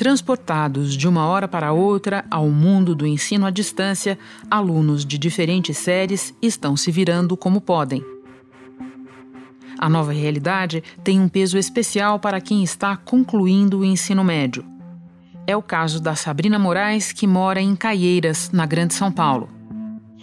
Transportados de uma hora para outra ao mundo do ensino à distância, alunos de diferentes séries estão se virando como podem. A nova realidade tem um peso especial para quem está concluindo o ensino médio. É o caso da Sabrina Moraes, que mora em Caieiras, na Grande São Paulo.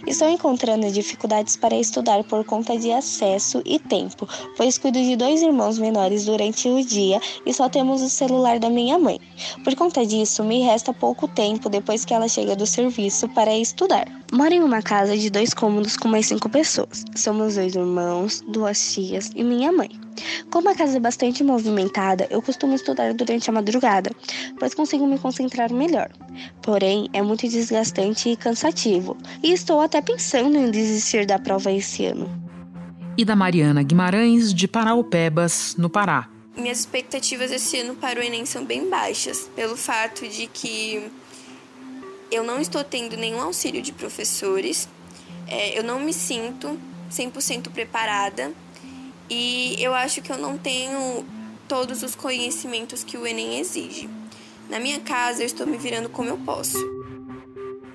Estou encontrando dificuldades para estudar por conta de acesso e tempo, pois cuido de dois irmãos menores durante o dia e só temos o celular da minha mãe. Por conta disso, me resta pouco tempo depois que ela chega do serviço para estudar. Moro em uma casa de dois cômodos com mais cinco pessoas. Somos dois irmãos, duas tias e minha mãe. Como a casa é bastante movimentada, eu costumo estudar durante a madrugada, pois consigo me concentrar melhor. Porém, é muito desgastante e cansativo, e estou até pensando em desistir da prova esse ano. E da Mariana Guimarães, de Paraupebas, no Pará. Minhas expectativas esse ano para o Enem são bem baixas, pelo fato de que eu não estou tendo nenhum auxílio de professores, é, eu não me sinto 100% preparada e eu acho que eu não tenho todos os conhecimentos que o Enem exige. Na minha casa, eu estou me virando como eu posso.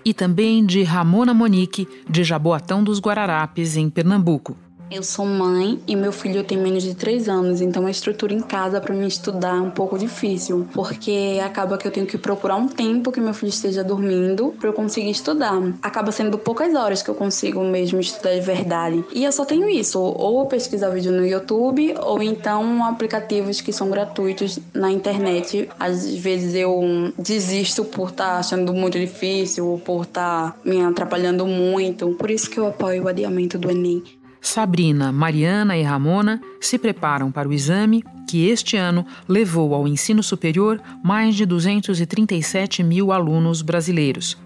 E também de Ramona Monique, de Jaboatão dos Guararapes, em Pernambuco. Eu sou mãe e meu filho tem menos de 3 anos, então a estrutura em casa para mim estudar é um pouco difícil, porque acaba que eu tenho que procurar um tempo que meu filho esteja dormindo para eu conseguir estudar. Acaba sendo poucas horas que eu consigo mesmo estudar de verdade. E eu só tenho isso, ou pesquisar vídeo no YouTube, ou então aplicativos que são gratuitos na internet. Às vezes eu desisto por estar tá achando muito difícil, ou por estar tá me atrapalhando muito. Por isso que eu apoio o adiamento do Enem. Sabrina, Mariana e Ramona se preparam para o exame que este ano levou ao ensino superior mais de 237 mil alunos brasileiros.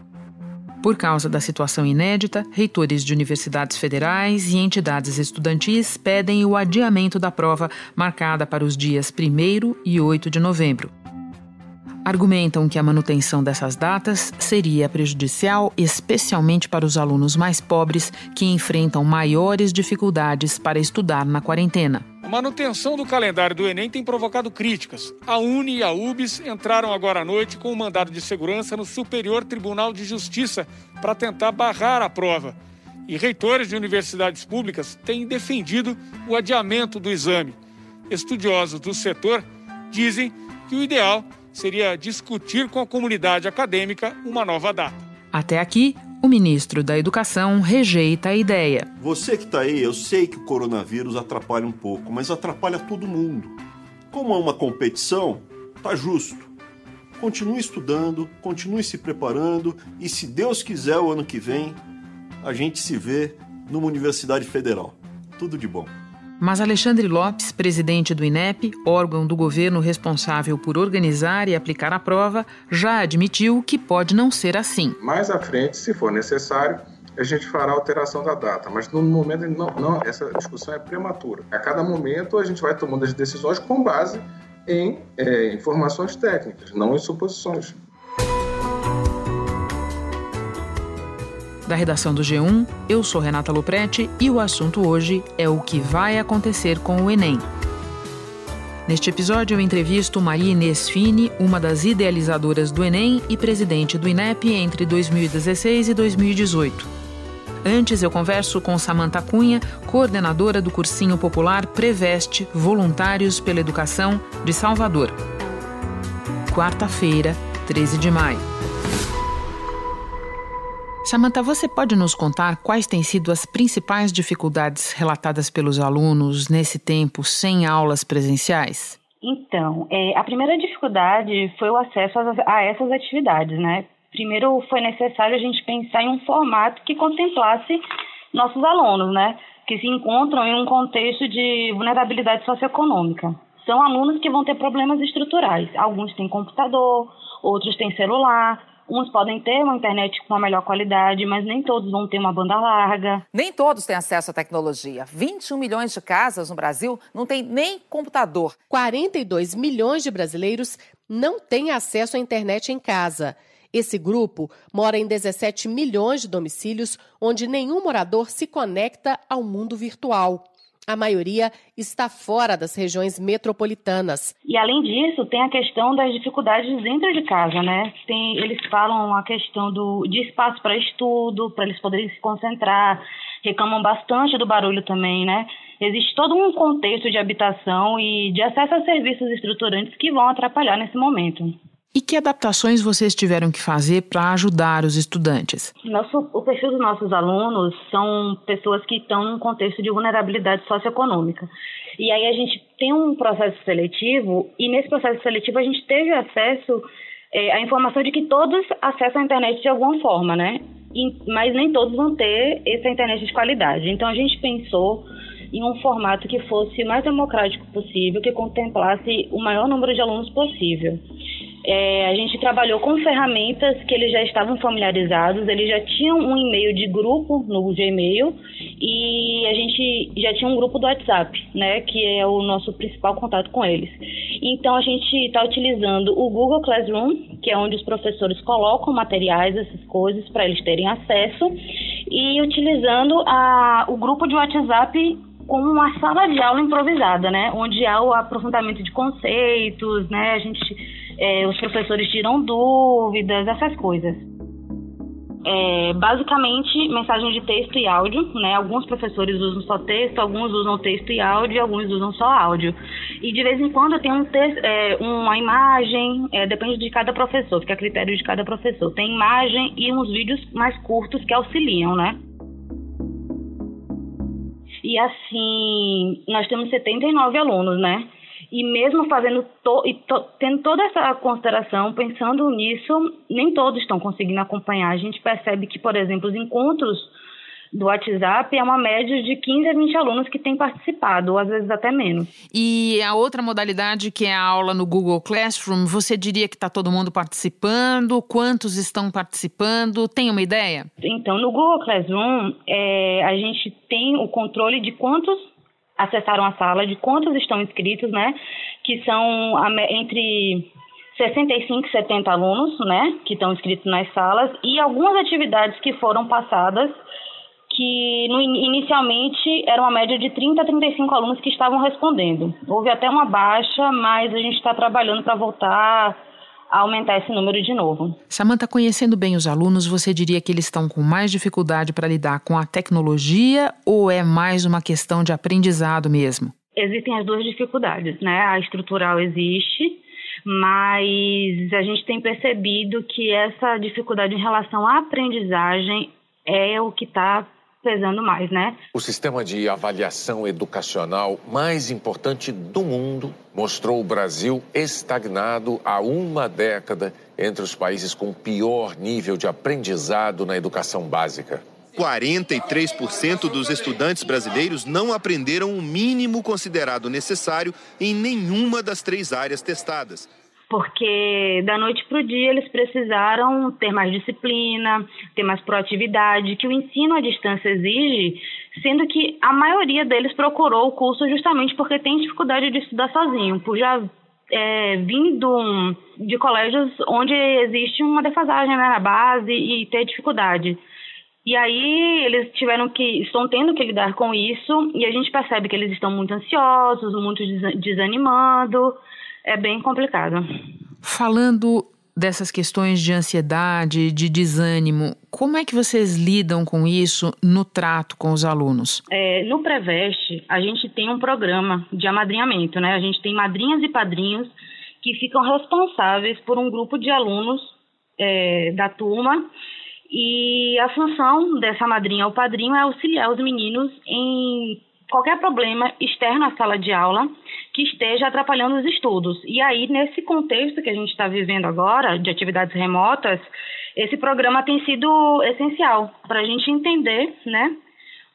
Por causa da situação inédita, reitores de universidades federais e entidades estudantis pedem o adiamento da prova marcada para os dias 1 e 8 de novembro argumentam que a manutenção dessas datas seria prejudicial, especialmente para os alunos mais pobres que enfrentam maiores dificuldades para estudar na quarentena. A manutenção do calendário do Enem tem provocado críticas. A Uni e a UBS entraram agora à noite com um mandado de segurança no Superior Tribunal de Justiça para tentar barrar a prova. E reitores de universidades públicas têm defendido o adiamento do exame. Estudiosos do setor dizem que o ideal seria discutir com a comunidade acadêmica uma nova data. Até aqui, o ministro da Educação rejeita a ideia. Você que está aí, eu sei que o coronavírus atrapalha um pouco, mas atrapalha todo mundo. Como é uma competição, tá justo. Continue estudando, continue se preparando e, se Deus quiser, o ano que vem, a gente se vê numa universidade federal. Tudo de bom. Mas Alexandre Lopes, presidente do INEP, órgão do governo responsável por organizar e aplicar a prova, já admitiu que pode não ser assim. Mais à frente, se for necessário, a gente fará alteração da data, mas no momento não, não, essa discussão é prematura. A cada momento a gente vai tomando as decisões com base em é, informações técnicas, não em suposições. Da redação do G1, eu sou Renata Loprete e o assunto hoje é o que vai acontecer com o Enem. Neste episódio, eu entrevisto Maria Inês Fini, uma das idealizadoras do Enem e presidente do INEP entre 2016 e 2018. Antes, eu converso com Samanta Cunha, coordenadora do cursinho popular Preveste Voluntários pela Educação de Salvador. Quarta-feira, 13 de maio. Samantha, você pode nos contar quais têm sido as principais dificuldades relatadas pelos alunos nesse tempo sem aulas presenciais? Então, é, a primeira dificuldade foi o acesso a, a essas atividades, né? Primeiro foi necessário a gente pensar em um formato que contemplasse nossos alunos, né? Que se encontram em um contexto de vulnerabilidade socioeconômica. São alunos que vão ter problemas estruturais. Alguns têm computador, outros têm celular, Uns podem ter uma internet com uma melhor qualidade, mas nem todos vão ter uma banda larga. Nem todos têm acesso à tecnologia. 21 milhões de casas no Brasil não têm nem computador. 42 milhões de brasileiros não têm acesso à internet em casa. Esse grupo mora em 17 milhões de domicílios onde nenhum morador se conecta ao mundo virtual. A maioria está fora das regiões metropolitanas. E além disso, tem a questão das dificuldades dentro de casa, né? Tem, eles falam a questão do, de espaço para estudo, para eles poderem se concentrar, reclamam bastante do barulho também, né? Existe todo um contexto de habitação e de acesso a serviços estruturantes que vão atrapalhar nesse momento. E que adaptações vocês tiveram que fazer para ajudar os estudantes? Nosso, o perfil dos nossos alunos são pessoas que estão num contexto de vulnerabilidade socioeconômica. E aí a gente tem um processo seletivo, e nesse processo seletivo a gente teve acesso é, à informação de que todos acessam a internet de alguma forma, né? E, mas nem todos vão ter essa internet de qualidade. Então a gente pensou em um formato que fosse o mais democrático possível, que contemplasse o maior número de alunos possível. É, a gente trabalhou com ferramentas que eles já estavam familiarizados, eles já tinham um e-mail de grupo no Gmail e a gente já tinha um grupo do WhatsApp, né, que é o nosso principal contato com eles. Então a gente está utilizando o Google Classroom, que é onde os professores colocam materiais, essas coisas, para eles terem acesso, e utilizando a, o grupo de WhatsApp com uma sala de aula improvisada, né, onde há o aprofundamento de conceitos, né, a gente é, os professores tiram dúvidas, essas coisas. É, basicamente, mensagem de texto e áudio, né? Alguns professores usam só texto, alguns usam texto e áudio, alguns usam só áudio. E de vez em quando tem um texto, é, uma imagem, é, depende de cada professor, fica a critério de cada professor. Tem imagem e uns vídeos mais curtos que auxiliam, né? E assim, nós temos 79 alunos, né? E mesmo fazendo to, e to, tendo toda essa consideração, pensando nisso, nem todos estão conseguindo acompanhar. A gente percebe que, por exemplo, os encontros do WhatsApp é uma média de 15 a 20 alunos que têm participado, ou às vezes até menos. E a outra modalidade, que é a aula no Google Classroom, você diria que está todo mundo participando? Quantos estão participando? Tem uma ideia? Então, no Google Classroom, é, a gente tem o controle de quantos acessaram a sala, de quantos estão inscritos, né? Que são entre 65 e 70 alunos, né? Que estão inscritos nas salas e algumas atividades que foram passadas que no, inicialmente era uma média de 30 a 35 alunos que estavam respondendo. Houve até uma baixa, mas a gente está trabalhando para voltar aumentar esse número de novo. Samanta, conhecendo bem os alunos, você diria que eles estão com mais dificuldade para lidar com a tecnologia ou é mais uma questão de aprendizado mesmo? Existem as duas dificuldades, né? A estrutural existe, mas a gente tem percebido que essa dificuldade em relação à aprendizagem é o que está pesando mais, né? O sistema de avaliação educacional mais importante do mundo mostrou o Brasil estagnado há uma década entre os países com pior nível de aprendizado na educação básica. 43% dos estudantes brasileiros não aprenderam o mínimo considerado necessário em nenhuma das três áreas testadas porque da noite para o dia eles precisaram ter mais disciplina, ter mais proatividade, que o ensino à distância exige, sendo que a maioria deles procurou o curso justamente porque tem dificuldade de estudar sozinho, por já é, vindo de colégios onde existe uma defasagem né, na base e ter dificuldade. E aí eles tiveram que, estão tendo que lidar com isso e a gente percebe que eles estão muito ansiosos, muito desanimando, é bem complicado. Falando dessas questões de ansiedade, de desânimo, como é que vocês lidam com isso no trato com os alunos? É, no Preveste, a gente tem um programa de amadrinhamento, né? A gente tem madrinhas e padrinhos que ficam responsáveis por um grupo de alunos é, da turma e a função dessa madrinha ou padrinho é auxiliar os meninos em qualquer problema externo à sala de aula que esteja atrapalhando os estudos. E aí, nesse contexto que a gente está vivendo agora, de atividades remotas, esse programa tem sido essencial para a gente entender, né,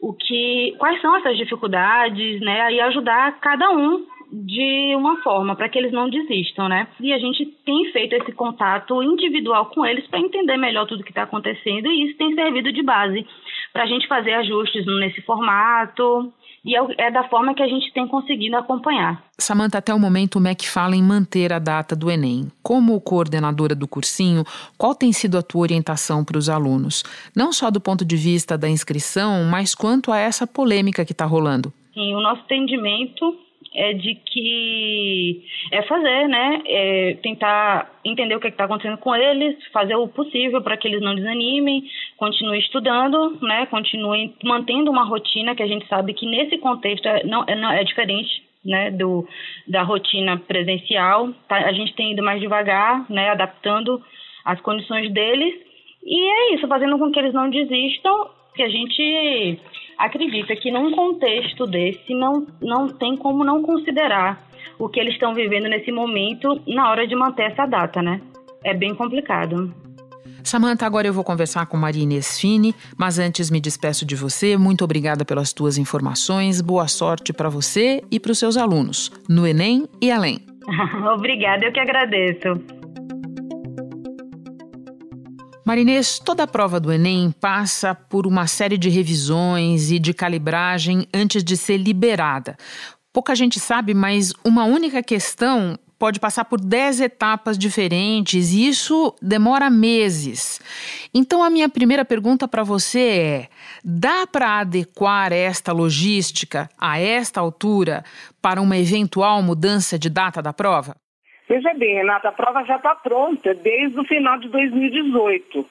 o que, quais são essas dificuldades, né, e ajudar cada um de uma forma para que eles não desistam, né? E a gente tem feito esse contato individual com eles para entender melhor tudo que está acontecendo e isso tem servido de base para a gente fazer ajustes nesse formato e é, é da forma que a gente tem conseguido acompanhar. Samanta, até o momento o MEC fala em manter a data do Enem. Como coordenadora do cursinho, qual tem sido a tua orientação para os alunos? Não só do ponto de vista da inscrição, mas quanto a essa polêmica que está rolando. Sim, o nosso entendimento é de que é fazer, né? É tentar entender o que é está acontecendo com eles, fazer o possível para que eles não desanimem, continuem estudando, né? Continuem mantendo uma rotina que a gente sabe que nesse contexto é, não, é, não, é diferente. Né, do, da rotina presencial, tá? a gente tem ido mais devagar, né, adaptando as condições deles, e é isso, fazendo com que eles não desistam, que a gente acredita que num contexto desse não, não tem como não considerar o que eles estão vivendo nesse momento na hora de manter essa data, né? É bem complicado. Samanta, agora eu vou conversar com Maria Inês Fini, mas antes me despeço de você. Muito obrigada pelas tuas informações. Boa sorte para você e para os seus alunos, no Enem e além. obrigada, eu que agradeço. Marinês, toda a prova do Enem passa por uma série de revisões e de calibragem antes de ser liberada. Pouca gente sabe, mas uma única questão pode passar por 10 etapas diferentes e isso demora meses. Então, a minha primeira pergunta para você é: dá para adequar esta logística a esta altura para uma eventual mudança de data da prova? Veja bem, Renata, a prova já está pronta desde o final de 2018.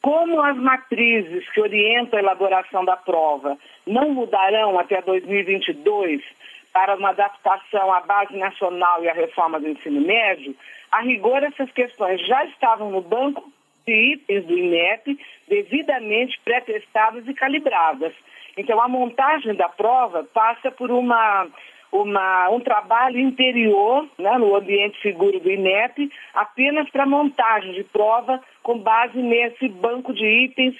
Como as matrizes que orientam a elaboração da prova não mudarão até 2022 para uma adaptação à base nacional e à reforma do ensino médio, a rigor essas questões já estavam no banco de itens do INEP, devidamente pré-testadas e calibradas. Então, a montagem da prova passa por uma uma, um trabalho interior, né, no ambiente seguro do INEP, apenas para montagem de prova com base nesse banco de itens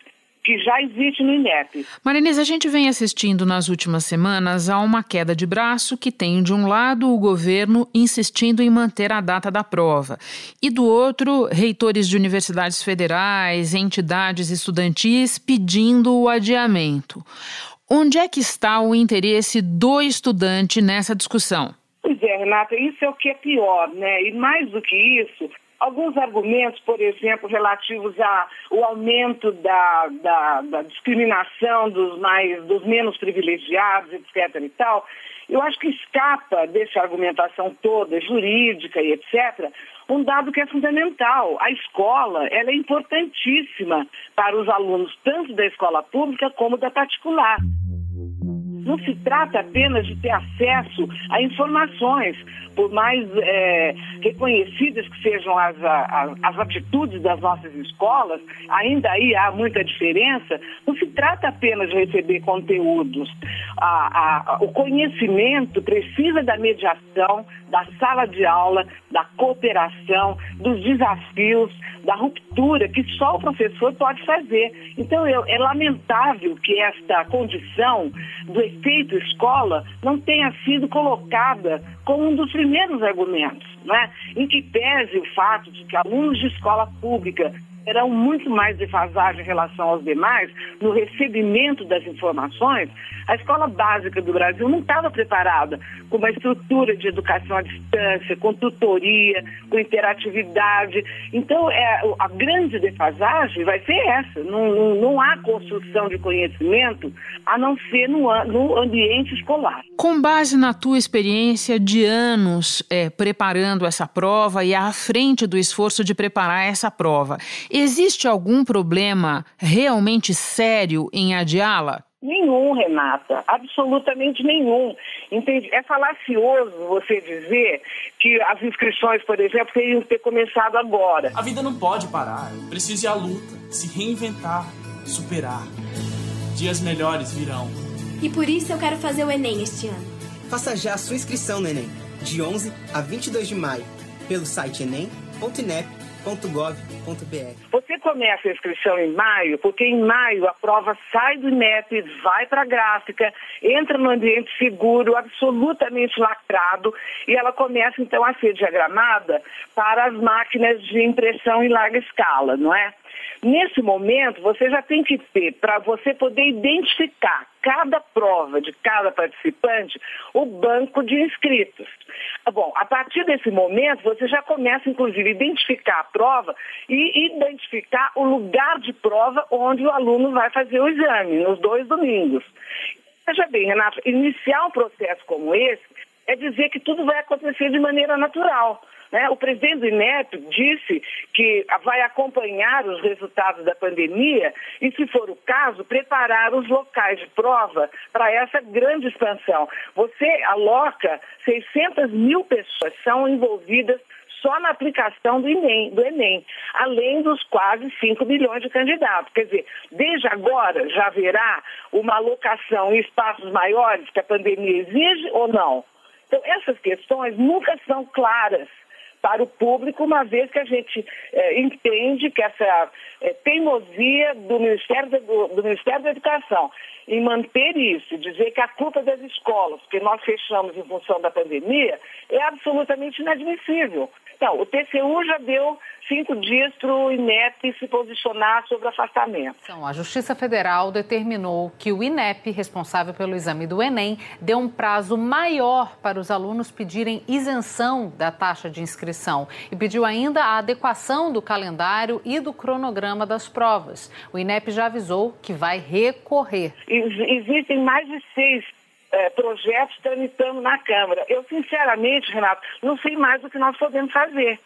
que já existe no INEP. Marinês, a gente vem assistindo nas últimas semanas a uma queda de braço que tem, de um lado, o governo insistindo em manter a data da prova, e do outro, reitores de universidades federais, entidades estudantis pedindo o adiamento. Onde é que está o interesse do estudante nessa discussão? Pois é, Renata, isso é o que é pior, né? E mais do que isso, alguns argumentos, por exemplo, relativos ao aumento da, da, da, discriminação dos mais dos menos privilegiados, etc. e tal, eu acho que escapa dessa argumentação toda, jurídica e etc., um dado que é fundamental. A escola ela é importantíssima para os alunos, tanto da escola pública como da particular. Não se trata apenas de ter acesso a informações, por mais é, reconhecidas que sejam as, as, atitudes das nossas escolas, ainda aí há muita diferença. Não se trata apenas de receber conteúdos. A, a, o conhecimento precisa da mediação, da sala de aula, da cooperação, dos desafios, da ruptura que só o professor pode fazer. Então, eu, é lamentável que esta condição do efeito escola não tenha sido colocada como um dos primeiros argumentos, né? em que pese o fato de que alunos de escola pública terão muito mais defasagem em relação aos demais no recebimento das informações, a escola básica do Brasil não estava preparada com uma estrutura de educação à distância, com tutoria, com interatividade. Então, é, a grande defasagem vai ser essa. Não, não, não há construção de conhecimento a não ser no, no ambiente escolar. Com base na tua experiência de anos é, preparando essa prova e à frente do esforço de preparar essa prova, Existe algum problema realmente sério em adiá-la? Nenhum, Renata, absolutamente nenhum. Entende? É falacioso você dizer que as inscrições, por exemplo, teriam que ter começado agora. A vida não pode parar, é preciso ir à luta, se reinventar, superar. Dias melhores virão. E por isso eu quero fazer o Enem este ano. Faça já a sua inscrição no Enem, de 11 a 22 de maio, pelo site você começa a inscrição em maio, porque em maio a prova sai do INEP, vai para a gráfica, entra no ambiente seguro, absolutamente lacrado, e ela começa então a ser diagramada para as máquinas de impressão em larga escala, não é? Nesse momento, você já tem que ter, para você poder identificar cada prova de cada participante, o banco de inscritos. Bom, a partir desse momento, você já começa, inclusive, a identificar a prova e identificar o lugar de prova onde o aluno vai fazer o exame, nos dois domingos. Veja bem, Renato, iniciar um processo como esse é dizer que tudo vai acontecer de maneira natural. Né? O presidente INEP disse que vai acompanhar os resultados da pandemia e, se for o caso, preparar os locais de prova para essa grande expansão. Você aloca 600 mil pessoas, são envolvidas só na aplicação do Enem, do Enem, além dos quase 5 milhões de candidatos. Quer dizer, desde agora já haverá uma alocação em espaços maiores que a pandemia exige ou não? Então, essas questões nunca são claras para o público, uma vez que a gente é, entende que essa é, teimosia do Ministério, do, do Ministério da Educação em manter isso, dizer que a culpa é das escolas, que nós fechamos em função da pandemia, é absolutamente inadmissível. Então, o TCU já deu cinco dias para o INEP se posicionar sobre o afastamento. Então, a Justiça Federal determinou que o INEP, responsável pelo exame do Enem, deu um prazo maior para os alunos pedirem isenção da taxa de inscrição e pediu ainda a adequação do calendário e do cronograma das provas. O INEP já avisou que vai recorrer. Existem mais de seis é, projetos tramitando na Câmara. Eu, sinceramente, Renato, não sei mais o que nós podemos fazer.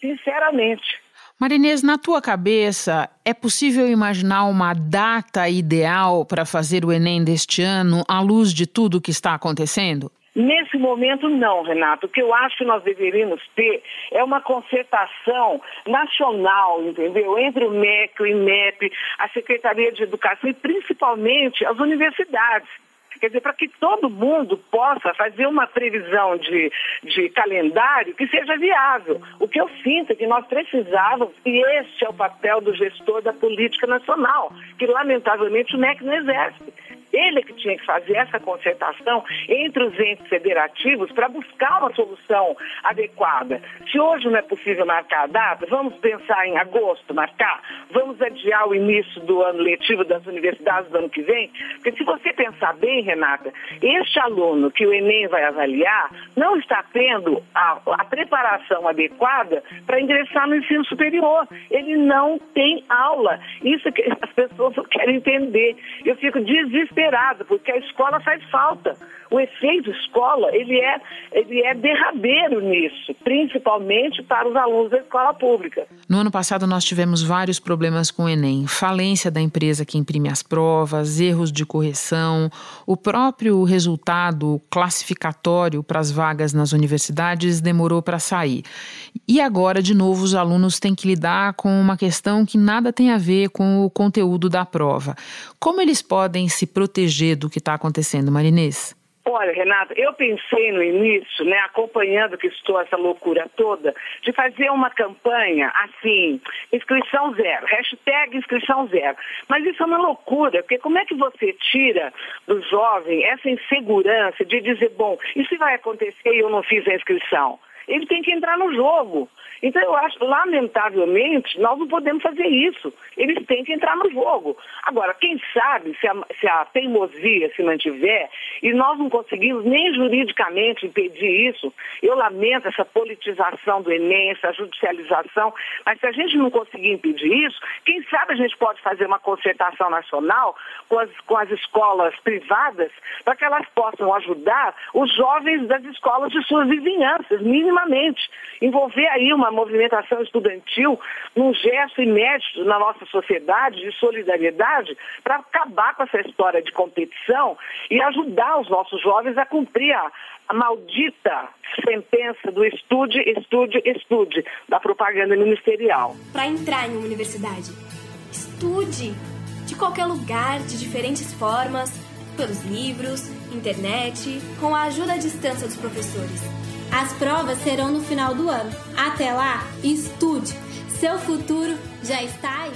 Sinceramente. Marinês, na tua cabeça, é possível imaginar uma data ideal para fazer o Enem deste ano à luz de tudo o que está acontecendo? Nesse momento, não, Renato. O que eu acho que nós deveríamos ter é uma concertação nacional, entendeu? Entre o MEC, o INEP, a Secretaria de Educação e principalmente as universidades. Quer dizer, para que todo mundo possa fazer uma previsão de, de calendário que seja viável. O que eu sinto é que nós precisávamos, e este é o papel do gestor da política nacional, que lamentavelmente o MEC não exerce. Ele que tinha que fazer essa concertação entre os entes federativos para buscar uma solução adequada. Se hoje não é possível marcar a data, vamos pensar em agosto, marcar, vamos adiar o início do ano letivo das universidades do ano que vem, porque se você pensar bem, Renata, este aluno que o Enem vai avaliar não está tendo a, a preparação adequada para ingressar no ensino superior. Ele não tem aula. Isso que as pessoas querem entender. Eu fico desesperada porque a escola faz falta. O efeito escola, ele é, ele é derradeiro nisso, principalmente para os alunos da escola pública. No ano passado nós tivemos vários problemas com o Enem, falência da empresa que imprime as provas, erros de correção, o próprio resultado classificatório para as vagas nas universidades demorou para sair. E agora, de novo, os alunos têm que lidar com uma questão que nada tem a ver com o conteúdo da prova. Como eles podem se proteger do que está acontecendo, Marinês? Olha, Renata, eu pensei no início, né, acompanhando que estou essa loucura toda, de fazer uma campanha assim, inscrição zero, hashtag inscrição zero. Mas isso é uma loucura, porque como é que você tira do jovem essa insegurança de dizer, bom, se vai acontecer e eu não fiz a inscrição? Ele tem que entrar no jogo. Então, eu acho, lamentavelmente, nós não podemos fazer isso. Eles têm que entrar no jogo. Agora, quem sabe se a, se a teimosia se mantiver e nós não conseguimos nem juridicamente impedir isso, eu lamento essa politização do Enem, essa judicialização, mas se a gente não conseguir impedir isso, quem sabe a gente pode fazer uma concertação nacional com as, com as escolas privadas para que elas possam ajudar os jovens das escolas de suas vizinhanças, minimamente. Envolver aí uma movimentação estudantil, num gesto inédito na nossa sociedade de solidariedade para acabar com essa história de competição e ajudar os nossos jovens a cumprir a, a maldita sentença do estude, estude, estude da propaganda ministerial. Para entrar em uma universidade, estude de qualquer lugar, de diferentes formas, pelos livros, internet, com a ajuda à distância dos professores. As provas serão no final do ano. Até lá, estude. Seu futuro já está aí.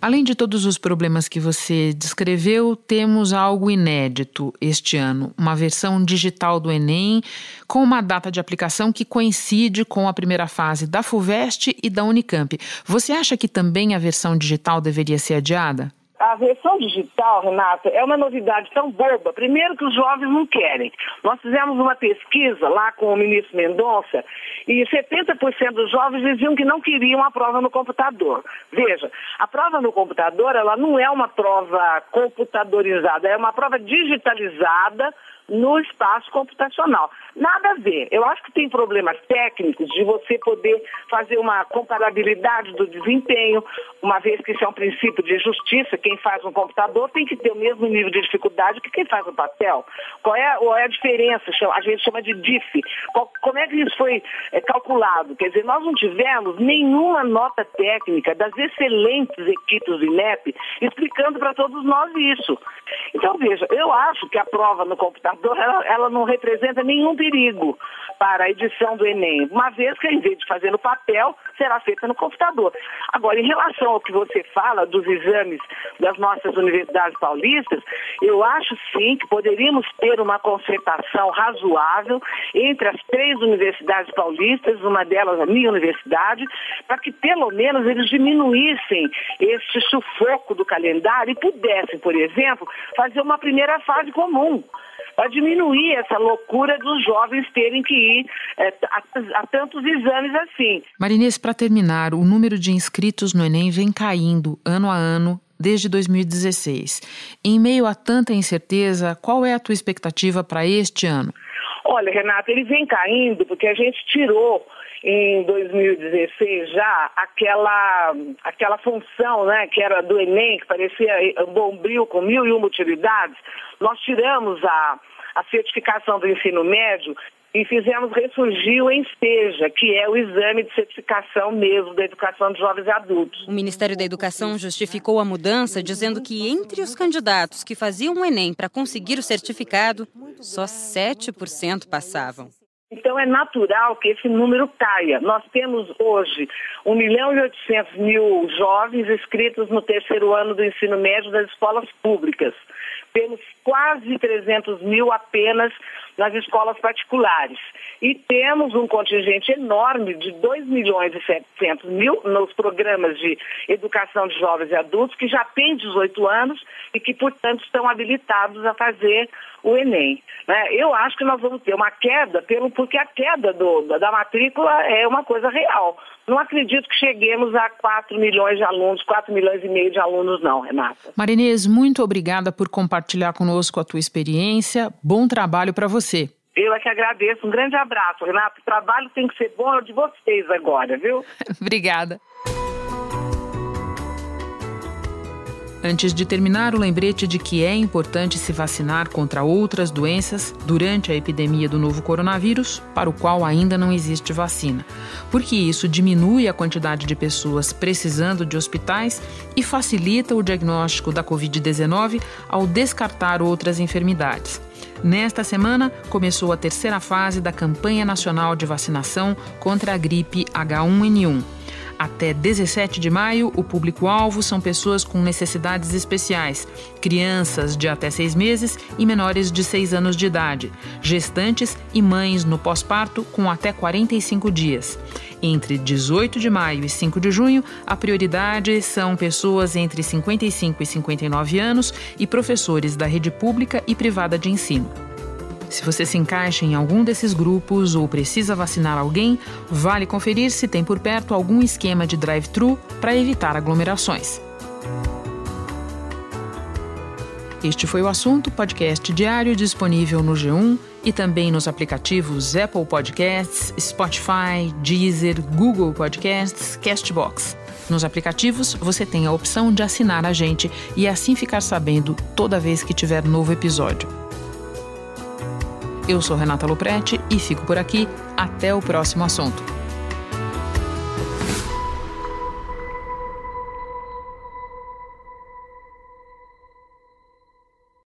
Além de todos os problemas que você descreveu, temos algo inédito este ano: uma versão digital do Enem com uma data de aplicação que coincide com a primeira fase da FUVEST e da Unicamp. Você acha que também a versão digital deveria ser adiada? A versão digital, Renata, é uma novidade tão boba. Primeiro que os jovens não querem. Nós fizemos uma pesquisa lá com o ministro Mendonça e 70% dos jovens diziam que não queriam a prova no computador. Veja, a prova no computador, ela não é uma prova computadorizada, é uma prova digitalizada no espaço computacional. Nada a ver. Eu acho que tem problemas técnicos de você poder fazer uma comparabilidade do desempenho, uma vez que isso é um princípio de justiça, quem faz um computador tem que ter o mesmo nível de dificuldade que quem faz um papel. Qual é, qual é a diferença? A gente chama de DIF. Qual, como é que isso foi é, calculado? Quer dizer, nós não tivemos nenhuma nota técnica das excelentes equipes do INEP explicando para todos nós isso. Então, veja, eu acho que a prova no computador ela, ela não representa nenhum perigo para a edição do Enem, uma vez que, em vez de fazer no papel, será feita no computador. Agora, em relação ao que você fala dos exames das nossas universidades paulistas, eu acho sim que poderíamos ter uma concertação razoável entre as três universidades paulistas, uma delas a minha universidade, para que pelo menos eles diminuíssem este sufoco do calendário e pudessem, por exemplo, fazer uma primeira fase comum para diminuir essa loucura dos jovens terem que ir é, a, a, tantos exames assim. Marinês, para terminar, o número de inscritos no Enem vem caindo ano a ano desde 2016. Em meio a tanta incerteza, qual é a tua expectativa para este ano? Olha, Renata, ele vem caindo porque a gente tirou em 2016 já aquela, aquela função né, que era do Enem, que parecia um bombril com mil e uma utilidades, nós tiramos a, a certificação do ensino médio e fizemos ressurgir o ENSTEJA, que é o exame de certificação mesmo da educação de jovens e adultos. O Ministério da Educação justificou a mudança dizendo que entre os candidatos que faziam o Enem para conseguir o certificado, só 7% passavam. Então é natural que esse número caia. Nós temos hoje 1 milhão e 800 mil jovens inscritos no terceiro ano do ensino médio das escolas públicas. Temos quase 300 mil apenas nas escolas particulares. E temos um contingente enorme de 2 milhões e 700 mil nos programas de educação de jovens e adultos que já têm 18 anos e que, portanto, estão habilitados a fazer o Enem. Né? Eu acho que nós vamos ter uma queda, pelo, porque a queda do, da matrícula é uma coisa real. Não acredito que cheguemos a 4 milhões de alunos, 4 milhões e meio de alunos, não, Renata. Marinês, muito obrigada por compartilhar conosco a tua experiência. Bom trabalho para você. Eu é que agradeço. Um grande abraço, Renato. O trabalho tem que ser bom é de vocês agora, viu? Obrigada. Antes de terminar, o lembrete de que é importante se vacinar contra outras doenças durante a epidemia do novo coronavírus, para o qual ainda não existe vacina, porque isso diminui a quantidade de pessoas precisando de hospitais e facilita o diagnóstico da Covid-19 ao descartar outras enfermidades. Nesta semana, começou a terceira fase da campanha nacional de vacinação contra a gripe H1N1. Até 17 de maio, o público-alvo são pessoas com necessidades especiais, crianças de até seis meses e menores de seis anos de idade, gestantes e mães no pós-parto com até 45 dias. Entre 18 de maio e 5 de junho, a prioridade são pessoas entre 55 e 59 anos e professores da rede pública e privada de ensino. Se você se encaixa em algum desses grupos ou precisa vacinar alguém, vale conferir se tem por perto algum esquema de drive-thru para evitar aglomerações. Este foi o assunto, podcast diário disponível no G1 e também nos aplicativos Apple Podcasts, Spotify, Deezer, Google Podcasts, Castbox. Nos aplicativos, você tem a opção de assinar a gente e assim ficar sabendo toda vez que tiver novo episódio. Eu sou Renata Loprete e fico por aqui. Até o próximo assunto.